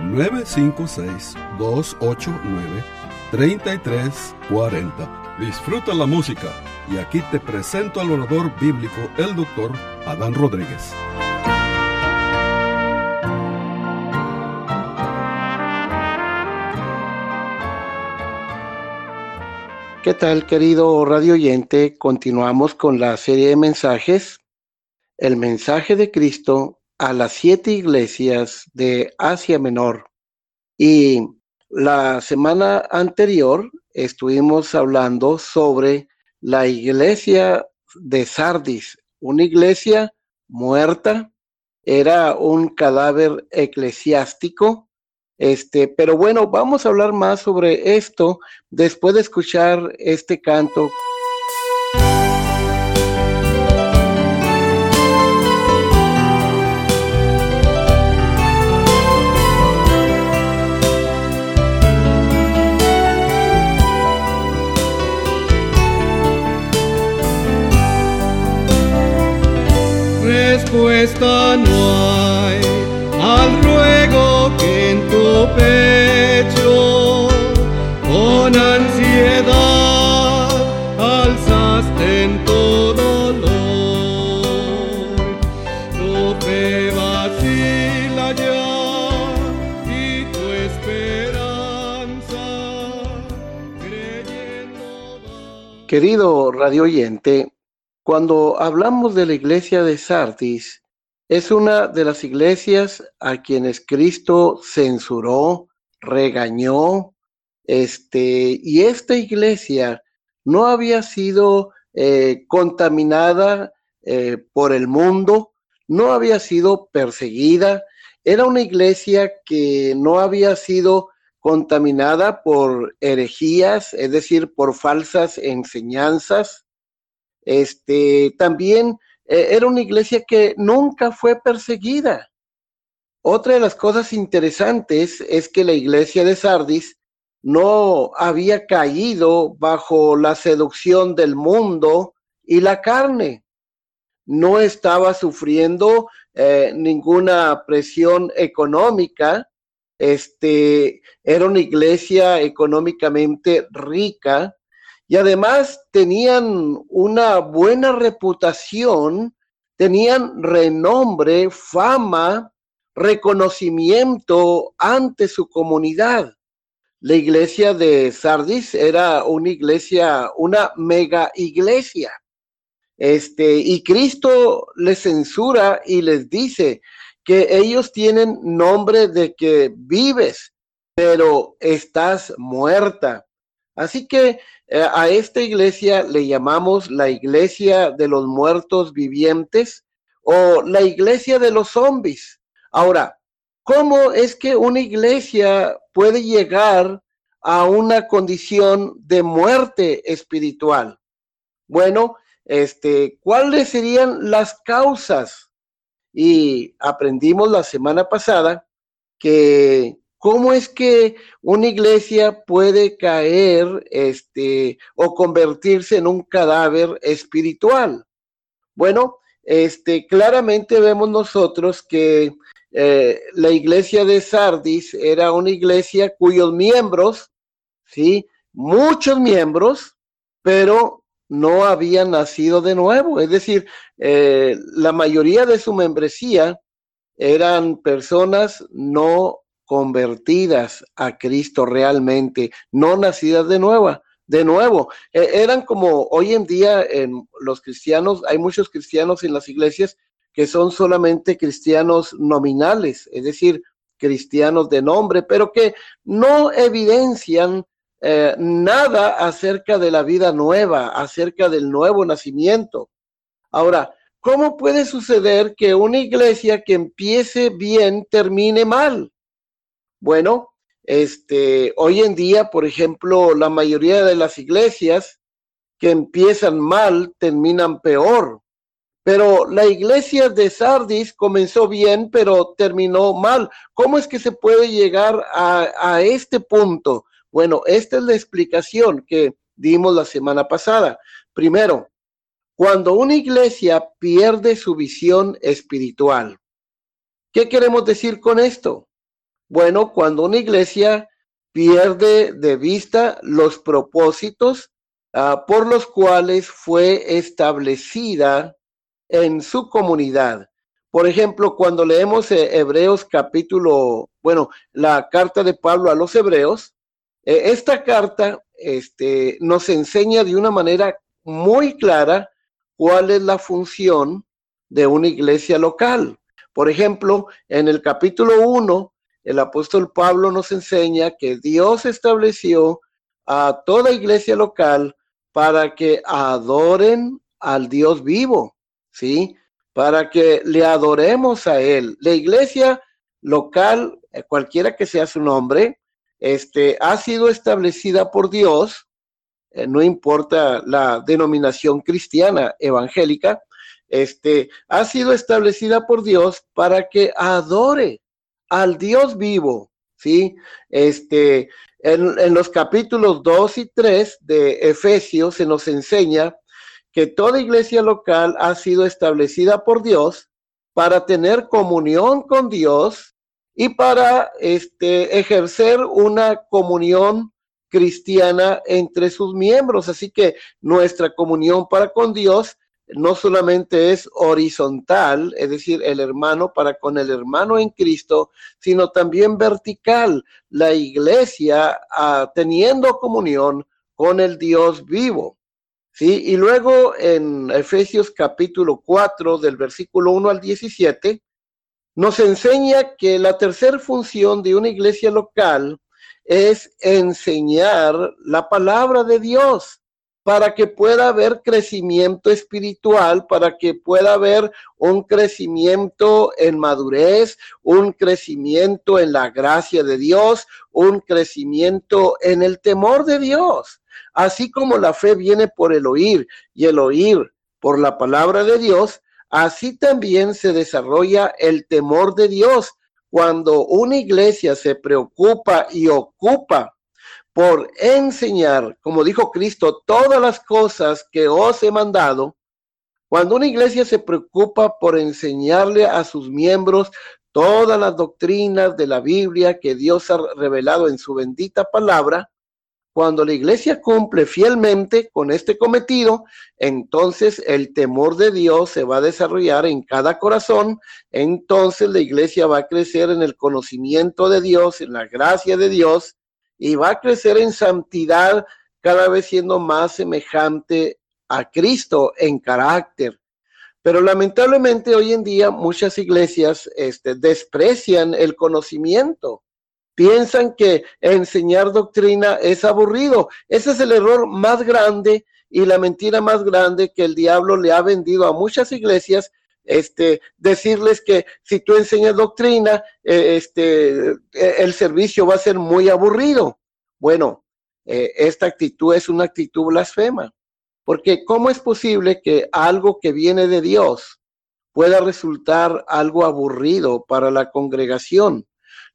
956-289-3340. Disfruta la música y aquí te presento al orador bíblico, el doctor Adán Rodríguez. ¿Qué tal, querido radio oyente? Continuamos con la serie de mensajes, el mensaje de Cristo a las siete iglesias de Asia Menor. Y la semana anterior estuvimos hablando sobre la iglesia de Sardis, una iglesia muerta, era un cadáver eclesiástico. Este, pero bueno, vamos a hablar más sobre esto después de escuchar este canto. Pecho con ansiedad alzaste en tu dolor. Tu fe vacila ya y tu esperanza creyendo. Querido radio oyente, cuando hablamos de la iglesia de Sardis, es una de las iglesias a quienes Cristo censuró, regañó, este, y esta iglesia no había sido eh, contaminada eh, por el mundo, no había sido perseguida, era una iglesia que no había sido contaminada por herejías, es decir, por falsas enseñanzas, este, también eh, era una iglesia que nunca fue perseguida. Otra de las cosas interesantes es que la iglesia de Sardis no había caído bajo la seducción del mundo y la carne. No estaba sufriendo eh, ninguna presión económica. Este era una iglesia económicamente rica y además tenían una buena reputación, tenían renombre, fama, reconocimiento ante su comunidad. La iglesia de Sardis era una iglesia, una mega iglesia. Este, y Cristo les censura y les dice que ellos tienen nombre de que vives, pero estás muerta. Así que eh, a esta iglesia le llamamos la iglesia de los muertos vivientes o la iglesia de los zombies. Ahora, ¿cómo es que una iglesia puede llegar a una condición de muerte espiritual? Bueno, este, ¿cuáles serían las causas? Y aprendimos la semana pasada que ¿Cómo es que una iglesia puede caer este, o convertirse en un cadáver espiritual? Bueno, este, claramente vemos nosotros que eh, la iglesia de Sardis era una iglesia cuyos miembros, sí, muchos miembros, pero no habían nacido de nuevo. Es decir, eh, la mayoría de su membresía eran personas no convertidas a Cristo realmente, no nacidas de nueva, de nuevo. E, eran como hoy en día en los cristianos, hay muchos cristianos en las iglesias que son solamente cristianos nominales, es decir, cristianos de nombre, pero que no evidencian eh, nada acerca de la vida nueva, acerca del nuevo nacimiento. Ahora, ¿cómo puede suceder que una iglesia que empiece bien termine mal? Bueno, Este, hoy en día, por ejemplo, la mayoría de las iglesias que empiezan mal terminan peor. Pero la iglesia de Sardis comenzó bien, pero terminó mal. ¿Cómo es que se puede llegar a, a este punto? Bueno, esta es la explicación que dimos la semana pasada. Primero, cuando una iglesia pierde su visión espiritual, ¿qué queremos decir con esto? Bueno, cuando una iglesia pierde de vista los propósitos uh, por los cuales fue establecida en su comunidad. Por ejemplo, cuando leemos eh, Hebreos capítulo, bueno, la carta de Pablo a los Hebreos, eh, esta carta este, nos enseña de una manera muy clara cuál es la función de una iglesia local. Por ejemplo, en el capítulo 1, el apóstol Pablo nos enseña que Dios estableció a toda iglesia local para que adoren al Dios vivo, ¿sí? Para que le adoremos a Él. La iglesia local, eh, cualquiera que sea su nombre, este, ha sido establecida por Dios, eh, no importa la denominación cristiana evangélica, este, ha sido establecida por Dios para que adore al Dios vivo, ¿sí? Este, en, los capítulos 2 y 3 de Efesios se nos enseña que toda iglesia local ha sido establecida por Dios para tener comunión con Dios y para este, ejercer una comunión cristiana entre sus miembros. Así que nuestra comunión para con Dios no solamente es horizontal, es decir, el hermano para con el hermano en Cristo, sino también vertical, la iglesia ah, teniendo comunión con el Dios vivo. ¿sí? Y luego en Efesios capítulo 4 del versículo 1 al 17, nos enseña que la tercera función de una iglesia local es enseñar la palabra de Dios para que pueda haber crecimiento espiritual, para que pueda haber un crecimiento en madurez, un crecimiento en la gracia de Dios, un crecimiento en el temor de Dios. Así como la fe viene por el oír y el oír por la palabra de Dios, Así también se desarrolla el temor de Dios cuando una iglesia se preocupa y ocupa por enseñar, como dijo Cristo, todas las cosas que os he mandado. Cuando una iglesia se preocupa por enseñarle a sus miembros todas las doctrinas de la Biblia que Dios ha revelado en su bendita palabra, cuando la iglesia cumple fielmente con este cometido, entonces el temor de Dios se va a desarrollar en cada corazón, entonces la iglesia va a crecer en el conocimiento de Dios, en la gracia de Dios, y va a crecer en santidad, cada vez siendo más semejante a Cristo en carácter. Pero lamentablemente hoy en día muchas iglesias este, desprecian el conocimiento piensan que enseñar doctrina es aburrido. Ese es el error más grande y la mentira más grande que el diablo le ha vendido a muchas iglesias. Este, decirles que si tú enseñas doctrina, eh, este, eh, el servicio va a ser muy aburrido. Bueno, eh, esta actitud es una actitud blasfema, porque ¿cómo es posible que algo que viene de Dios pueda resultar algo aburrido para la congregación?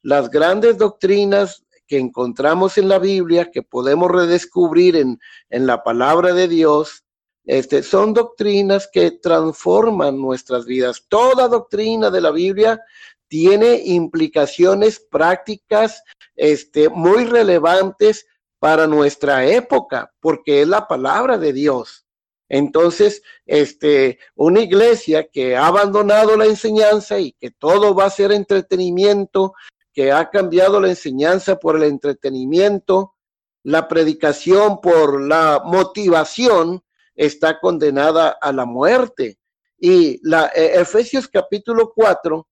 las grandes doctrinas que encontramos en la Biblia, que podemos redescubrir en, en la palabra de Dios, este, son doctrinas que transforman nuestras vidas. Toda doctrina de la Biblia tiene implicaciones prácticas este, muy relevantes para nuestra época, porque es la palabra de Dios. Entonces, este, una iglesia que ha abandonado la enseñanza y que todo va a ser entretenimiento que ha cambiado la enseñanza por el entretenimiento, la predicación por la motivación, está condenada a la muerte. Y la eh, Efesios capítulo 4,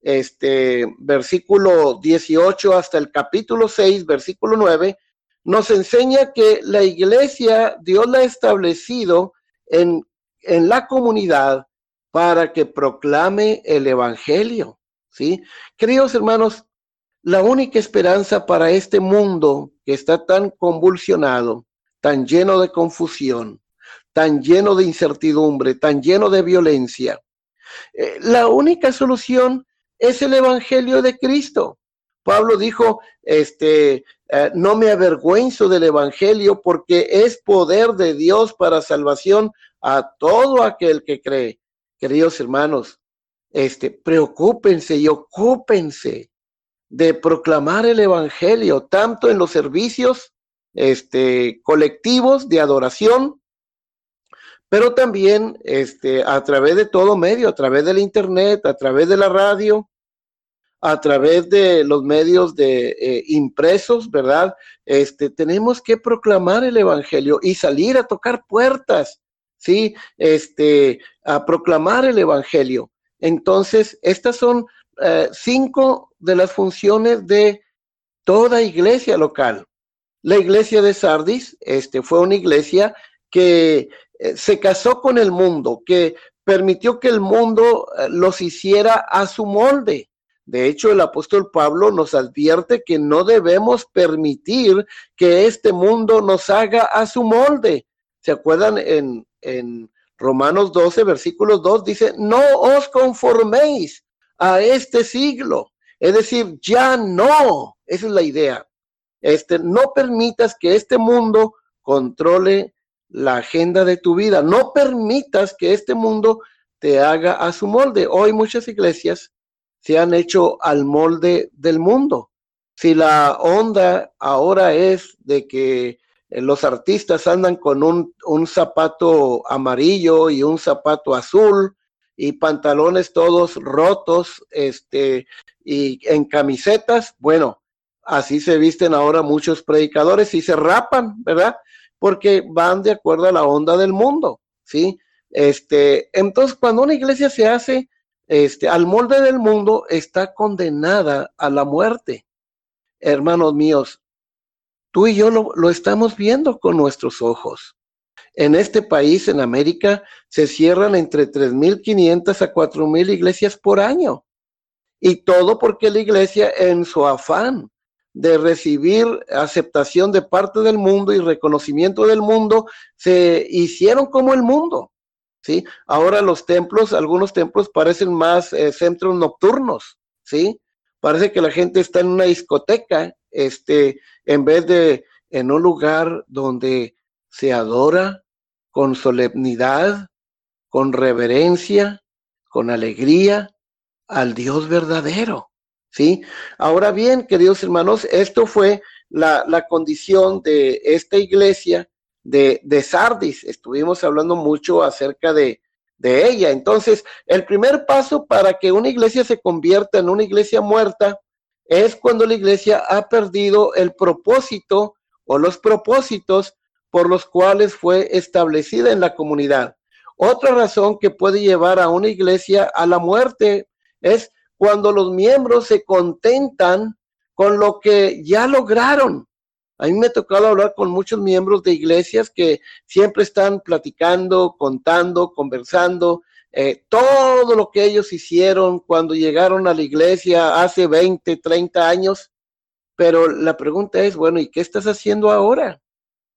este versículo 18 hasta el capítulo 6, versículo 9, nos enseña que la iglesia Dios la ha establecido en, en la comunidad para que proclame el evangelio. ¿Sí? Queridos hermanos, la única esperanza para este mundo que está tan convulsionado, tan lleno de confusión, tan lleno de incertidumbre, tan lleno de violencia, eh, la única solución es el Evangelio de Cristo. Pablo dijo, este, eh, no me avergüenzo del Evangelio porque es poder de Dios para salvación a todo aquel que cree. Queridos hermanos, este, preocúpense y ocúpense de proclamar el Evangelio, tanto en los servicios este, colectivos de adoración, pero también este, a través de todo medio, a través del Internet, a través de la radio, a través de los medios de eh, impresos, ¿verdad? Este, tenemos que proclamar el Evangelio y salir a tocar puertas, ¿sí? Este, a proclamar el Evangelio. Entonces, estas son eh, cinco de las funciones de toda iglesia local. La iglesia de Sardis este, fue una iglesia que eh, se casó con el mundo, que permitió que el mundo eh, los hiciera a su molde. De hecho, el apóstol Pablo nos advierte que no debemos permitir que este mundo nos haga a su molde. ¿Se acuerdan en, Romanos 12, versículo 2? Dice, no os conforméis a este siglo. Es decir, ya no. Esa es la idea. Este, no permitas que este mundo controle la agenda de tu vida. No permitas que este mundo te haga a su molde. Hoy muchas iglesias se han hecho al molde del mundo. Si la onda ahora es de que eh, los artistas andan con un, un zapato amarillo y un zapato azul y pantalones todos rotos, este, y en camisetas, bueno, así se visten ahora muchos predicadores y se rapan, ¿verdad? Porque van de acuerdo a la onda del mundo, ¿sí? Este, entonces, cuando una iglesia se hace este, al molde del mundo, está condenada a la muerte. Hermanos míos, tú y yo lo, lo estamos viendo con nuestros ojos. En este país, en América, se cierran entre 3.500 a 4.000 iglesias por año. Y todo porque la iglesia, en su afán de recibir aceptación de parte del mundo y reconocimiento del mundo, se hicieron como el mundo. ¿sí? Ahora los templos, algunos templos parecen más eh, centros nocturnos, ¿sí? Parece que la gente está en una discoteca, este, en vez de en un lugar donde se adora con solemnidad, con reverencia, con alegría al Dios verdadero. ¿Sí? Ahora bien, queridos hermanos, esto fue la, condición de esta iglesia de, de, Sardis. Estuvimos hablando mucho acerca de, de ella. Entonces, el primer paso para que una iglesia se convierta en una iglesia muerta es cuando la iglesia ha perdido el propósito o los propósitos por los cuales fue establecida en la comunidad. Otra razón que puede llevar a una iglesia a la muerte es cuando los miembros se contentan con lo que ya lograron. A mí me ha tocado hablar con muchos miembros de iglesias que siempre están platicando, contando, conversando, eh, todo lo que ellos hicieron cuando llegaron a la iglesia hace 20, 30 años. Pero la pregunta es, bueno, ¿y qué estás haciendo ahora?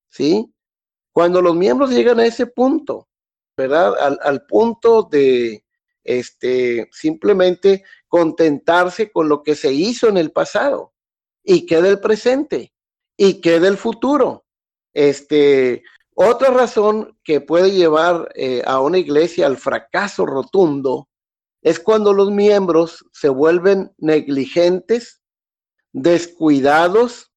¿Sí? Cuando los miembros llegan a ese punto, ¿verdad? Al, al punto de, este, simplemente contentarse con lo que se hizo en el pasado y que del presente y que del futuro. Este, otra razón que puede llevar eh, a una iglesia al fracaso rotundo es cuando los miembros se vuelven negligentes, descuidados,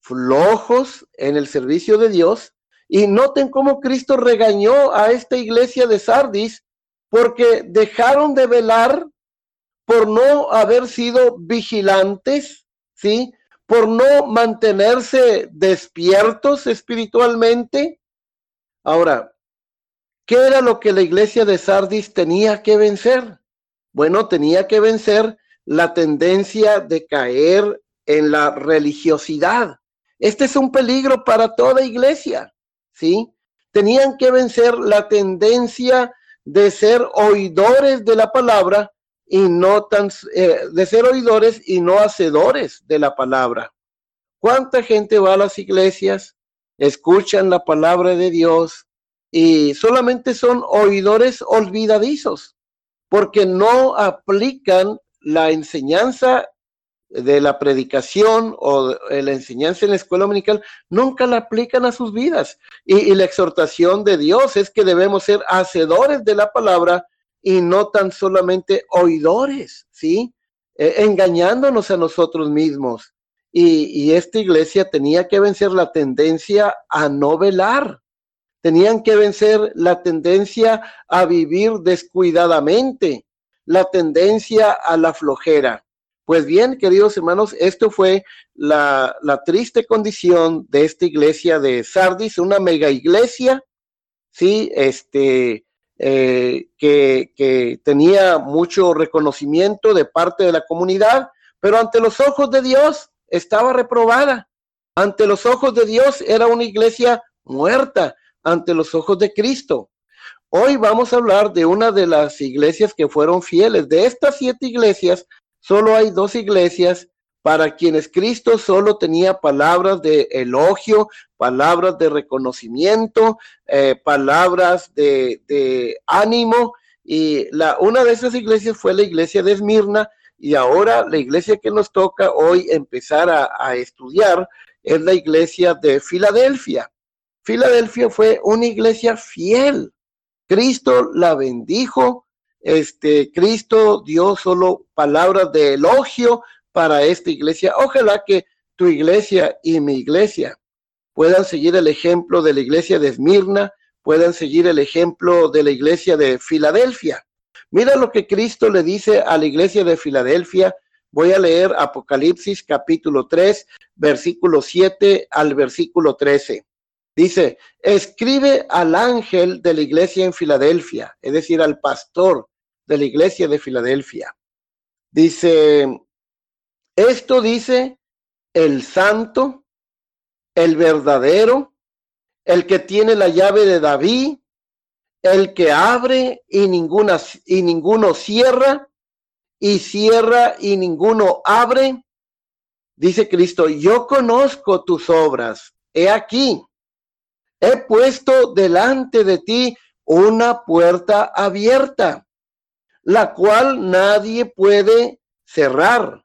flojos en el servicio de Dios. Y noten cómo Cristo regañó a esta iglesia de Sardis porque dejaron de velar por no haber sido vigilantes, ¿sí? Por no mantenerse despiertos espiritualmente. Ahora, ¿qué era lo que la iglesia de Sardis tenía que vencer? Bueno, tenía que vencer la tendencia de caer en la religiosidad. Este es un peligro para toda iglesia, ¿sí? Tenían que vencer la tendencia de ser oidores de la palabra, y no tan, eh, de ser oidores y no hacedores de la palabra. ¿Cuánta gente va a las iglesias, escuchan la palabra de Dios y solamente son oidores olvidadizos porque no aplican la enseñanza de la predicación o la enseñanza en la escuela dominical, nunca la aplican a sus vidas. Y, la exhortación de Dios es que debemos ser hacedores de la palabra y no tan solamente oidores, ¿sí? Eh, engañándonos a nosotros mismos. Y, esta iglesia tenía que vencer la tendencia a no velar. Tenían que vencer la tendencia a vivir descuidadamente, la tendencia a la flojera. Pues bien, queridos hermanos, esto fue la, triste condición de esta iglesia de Sardis, una mega iglesia, sí, este, eh, que, que tenía mucho reconocimiento de parte de la comunidad, pero ante los ojos de Dios estaba reprobada. Ante los ojos de Dios era una iglesia muerta, ante los ojos de Cristo. Hoy vamos a hablar de una de las iglesias que fueron fieles. De estas siete iglesias, solo hay dos iglesias para quienes Cristo solo tenía palabras de elogio, palabras de reconocimiento, eh, palabras de, ánimo. Y una de esas iglesias fue la iglesia de Esmirna y ahora la iglesia que nos toca hoy empezar a, a estudiar es la iglesia de Filadelfia. Filadelfia fue una iglesia fiel. Cristo la bendijo este, Cristo dio solo palabras de elogio para esta iglesia. Ojalá que tu iglesia y mi iglesia puedan seguir el ejemplo de la iglesia de Esmirna, puedan seguir el ejemplo de la iglesia de Filadelfia. Mira lo que Cristo le dice a la iglesia de Filadelfia. Voy a leer Apocalipsis capítulo 3, versículo 7 al versículo 13. Dice, escribe al ángel de la iglesia en Filadelfia, es decir, al pastor de la iglesia de Filadelfia. Dice, esto dice el santo, el verdadero, el que tiene la llave de David, el que abre y, ninguna, y ninguno cierra, y cierra y ninguno abre. Dice Cristo, yo conozco tus obras. He aquí, he puesto delante de ti una puerta abierta la cual nadie puede cerrar.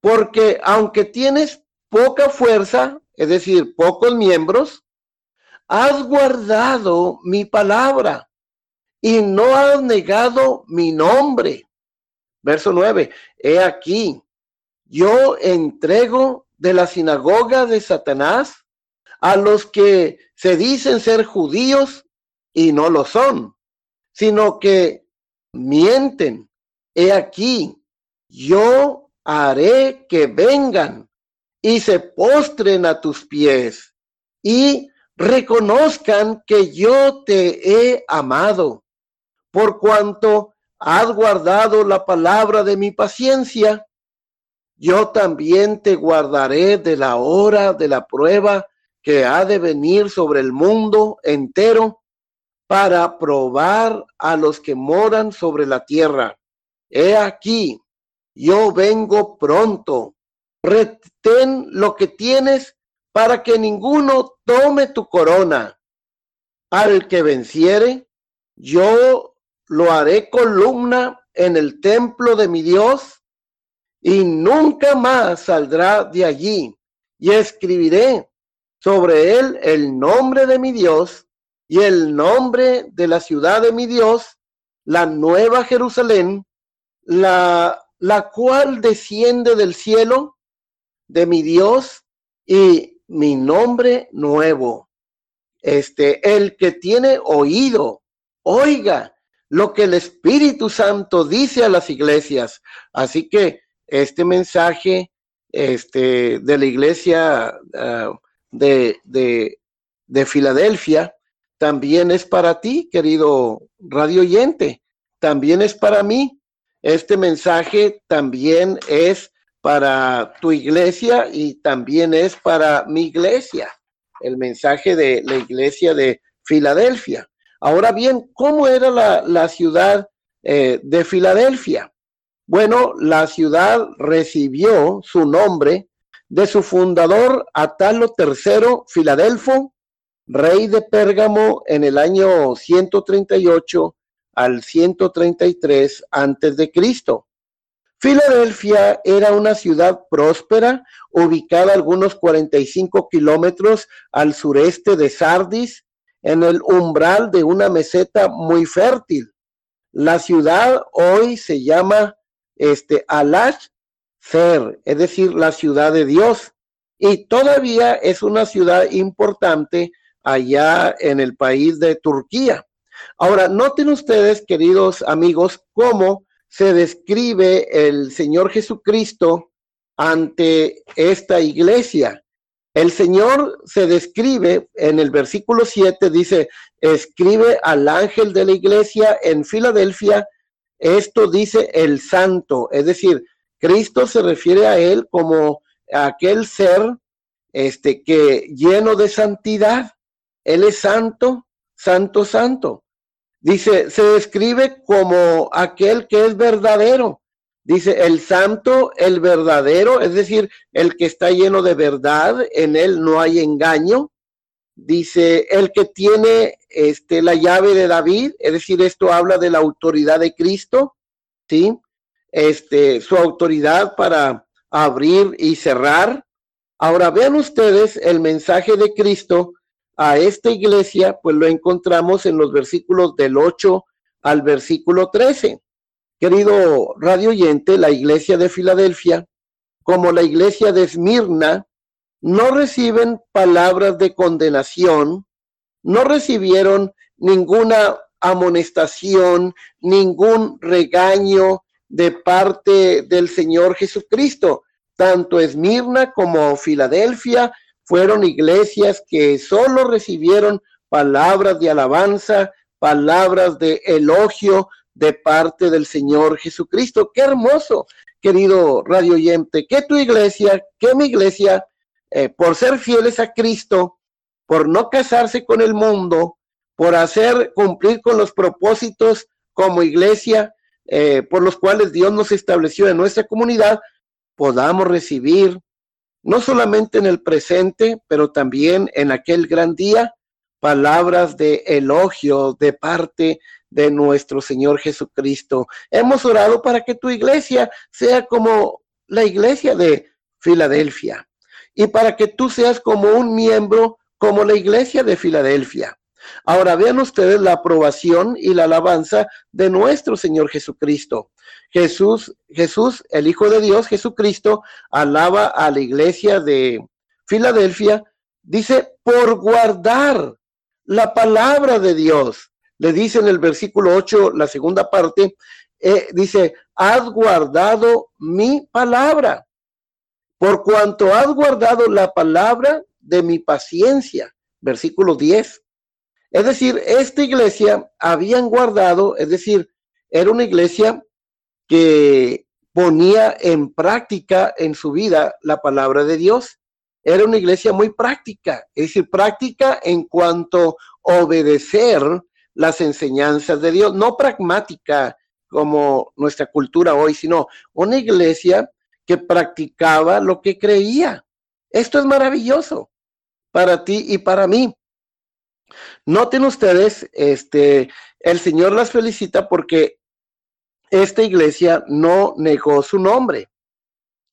Porque aunque tienes poca fuerza, es decir, pocos miembros, has guardado mi palabra y no has negado mi nombre. Verso 9, he aquí, yo entrego de la sinagoga de Satanás a los que se dicen ser judíos y no lo son, sino que mienten. He aquí, yo haré que vengan y se postren a tus pies y reconozcan que yo te he amado, por cuanto has guardado la palabra de mi paciencia. Yo también te guardaré de la hora de la prueba que ha de venir sobre el mundo entero para probar a los que moran sobre la tierra. He aquí, yo vengo pronto. Retén lo que tienes para que ninguno tome tu corona. Al que venciere, yo lo haré columna en el templo de mi Dios y nunca más saldrá de allí. Y escribiré sobre él el nombre de mi Dios y el nombre de la ciudad de mi Dios, la nueva Jerusalén, la, la cual desciende del cielo de mi Dios y mi nombre nuevo. Este, el que tiene oído, oiga lo que el Espíritu Santo dice a las iglesias. Así que este mensaje este, de la iglesia ah, de, de, de Filadelfia también es para ti, querido radio oyente, también es para mí. Este mensaje también es para tu iglesia y también es para mi iglesia, el mensaje de la iglesia de Filadelfia. Ahora bien, ¿cómo era la, ciudad eh, de Filadelfia? Bueno, la ciudad recibió su nombre de su fundador Atalo III Filadelfo, rey de Pérgamo en el año 138 al 133 antes de Cristo. Filadelfia era una ciudad próspera, ubicada a algunos 45 kilómetros al sureste de Sardis, en el umbral de una meseta muy fértil. La ciudad hoy se llama este, Alash Ser, es decir, la ciudad de Dios. Y todavía es una ciudad importante allá en el país de Turquía. Ahora, noten ustedes, queridos amigos, cómo se describe el Señor Jesucristo ante esta iglesia. El Señor se describe en el versículo 7, dice, escribe al ángel de la iglesia en Filadelfia, esto dice el santo, es decir, Cristo se refiere a él como aquel ser este que lleno de santidad, él es santo, santo, santo. Dice, se describe como aquel que es verdadero. Dice, el santo, el verdadero, es decir, el que está lleno de verdad, en él no hay engaño. Dice, el que tiene este, la llave de David, es decir, esto habla de la autoridad de Cristo, ¿sí? Este, su autoridad para abrir y cerrar. Ahora vean ustedes el mensaje de Cristo a esta iglesia, pues lo encontramos en los versículos del 8 al versículo 13. Querido radio oyente, la iglesia de Filadelfia, como la iglesia de Esmirna, no reciben palabras de condenación, no recibieron ninguna amonestación, ningún regaño de parte del Señor Jesucristo. Tanto Esmirna como Filadelfia fueron iglesias que solo recibieron palabras de alabanza, palabras de elogio de parte del Señor Jesucristo. Qué hermoso, querido radio oyente, que tu iglesia, que mi iglesia, eh, por ser fieles a Cristo, por no casarse con el mundo, por hacer cumplir con los propósitos como iglesia, eh, por los cuales Dios nos estableció en nuestra comunidad, podamos recibir no solamente en el presente, pero también en aquel gran día, palabras de elogio de parte de nuestro Señor Jesucristo. Hemos orado para que tu iglesia sea como la iglesia de Filadelfia y para que tú seas como un miembro como la iglesia de Filadelfia. Ahora vean ustedes la aprobación y la alabanza de nuestro Señor Jesucristo. Jesús, Jesús, el Hijo de Dios, Jesucristo, alaba a la iglesia de Filadelfia, dice, por guardar la palabra de Dios. Le dice en el versículo 8, la segunda parte, eh, dice, has guardado mi palabra, por cuanto has guardado la palabra de mi paciencia. Versículo 10. Es decir, esta iglesia habían guardado, es decir, era una iglesia que ponía en práctica en su vida la palabra de Dios. Era una iglesia muy práctica, es decir, práctica en cuanto a obedecer las enseñanzas de Dios, no pragmática como nuestra cultura hoy, sino una iglesia que practicaba lo que creía. Esto es maravilloso para ti y para mí. Noten ustedes, este, el Señor las felicita porque esta iglesia no negó su nombre.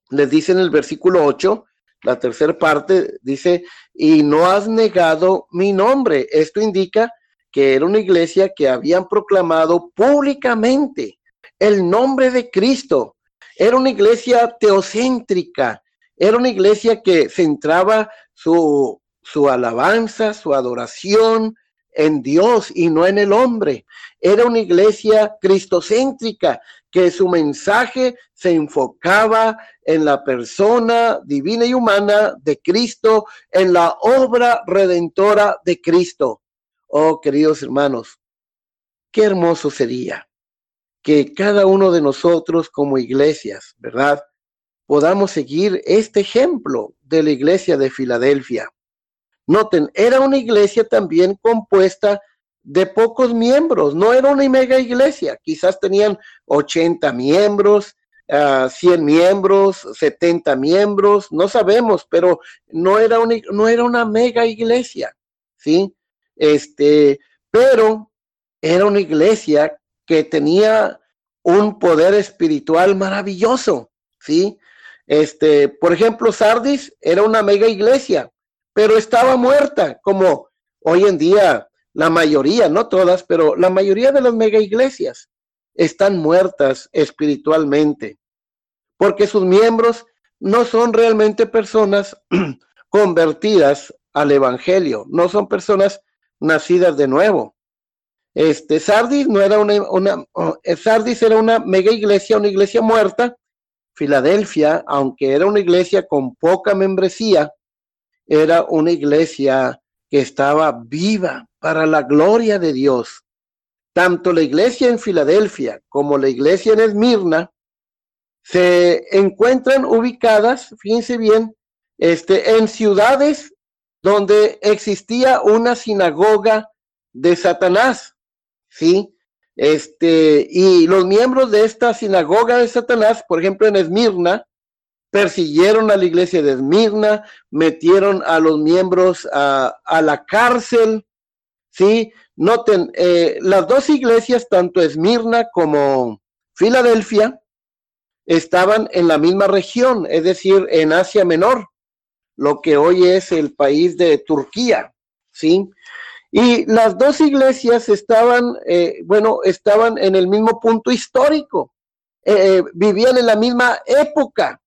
Les dice en el versículo 8, la tercera parte, dice, y no has negado mi nombre. Esto indica que era una iglesia que habían proclamado públicamente el nombre de Cristo. Era una iglesia teocéntrica, era una iglesia que centraba su, su alabanza, su adoración, en Dios y no en el hombre. Era una iglesia cristocéntrica que su mensaje se enfocaba en la persona divina y humana de Cristo, en la obra redentora de Cristo. Oh, queridos hermanos, qué hermoso sería que cada uno de nosotros como iglesias, ¿verdad? Podamos seguir este ejemplo de la iglesia de Filadelfia Noten, era una iglesia también compuesta de pocos miembros, no era una mega iglesia, quizás tenían 80 miembros, uh, 100 miembros, 70 miembros, no sabemos, pero no era, una, no era una mega iglesia, ¿sí? Este, pero era una iglesia que tenía un poder espiritual maravilloso, ¿sí? Este, por ejemplo, Sardis era una mega iglesia, pero estaba muerta, como hoy en día la mayoría, no todas, pero la mayoría de las mega iglesias están muertas espiritualmente, porque sus miembros no son realmente personas convertidas al evangelio, no son personas nacidas de nuevo. Este Sardis no era una, eh, Sardis era una mega iglesia, una iglesia muerta. Filadelfia, aunque era una iglesia con poca membresía, era una iglesia que estaba viva para la gloria de Dios. Tanto la iglesia en Filadelfia como la iglesia en Esmirna se encuentran ubicadas, fíjense bien, este, en ciudades donde existía una sinagoga de Satanás. ¿sí? Este, y los miembros de esta sinagoga de Satanás, por ejemplo, en Esmirna, persiguieron a la iglesia de Esmirna, metieron a los miembros a, la cárcel, ¿sí? Noten, eh, las dos iglesias, tanto Esmirna como Filadelfia, estaban en la misma región, es decir, en Asia Menor, lo que hoy es el país de Turquía, ¿sí? Y las dos iglesias estaban, eh, bueno, estaban en el mismo punto histórico, eh, vivían en la misma época.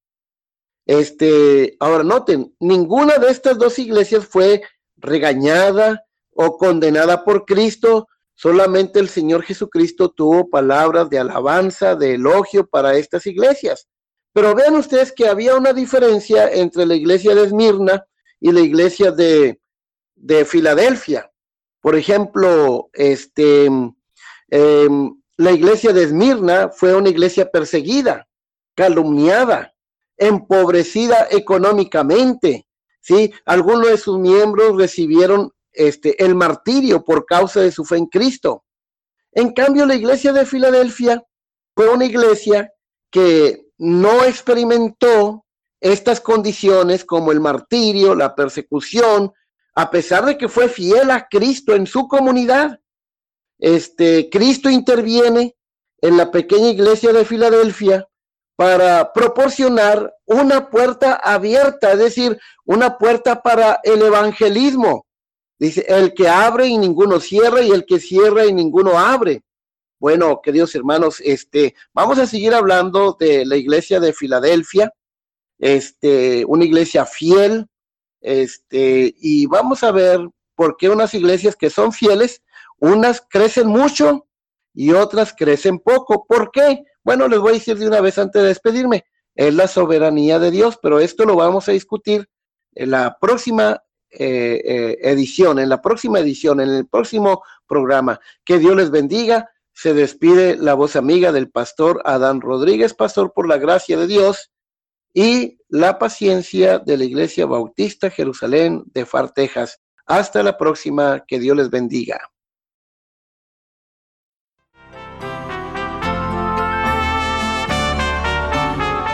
Este, ahora noten, ninguna de estas dos iglesias fue regañada o condenada por Cristo, solamente el Señor Jesucristo tuvo palabras de alabanza, de elogio para estas iglesias. Pero vean ustedes que había una diferencia entre la iglesia de Esmirna y la iglesia de, de Filadelfia. Por ejemplo, este, em, la iglesia de Esmirna fue una iglesia perseguida, calumniada, empobrecida económicamente. ¿sí? Algunos de sus miembros recibieron este, el martirio por causa de su fe en Cristo. En cambio, la iglesia de Filadelfia fue una iglesia que no experimentó estas condiciones como el martirio, la persecución, a pesar de que fue fiel a Cristo en su comunidad. Este, Cristo interviene en la pequeña iglesia de Filadelfia para proporcionar una puerta abierta, es decir, una puerta para el evangelismo. Dice, el que abre y ninguno cierra y el que cierra y ninguno abre. Bueno, queridos hermanos, este, vamos a seguir hablando de la iglesia de Filadelfia, este, una iglesia fiel, este, y vamos a ver por qué unas iglesias que son fieles, unas crecen mucho y otras crecen poco. ¿Por qué? Bueno, les voy a decir de una vez antes de despedirme, es la soberanía de Dios, pero esto lo vamos a discutir en la próxima eh, eh, edición, en la próxima edición, en el próximo programa. Que Dios les bendiga. Se despide la voz amiga del pastor Adán Rodríguez, pastor por la gracia de Dios y la paciencia de la Iglesia Bautista Jerusalén de Far, Texas. Hasta la próxima, que Dios les bendiga.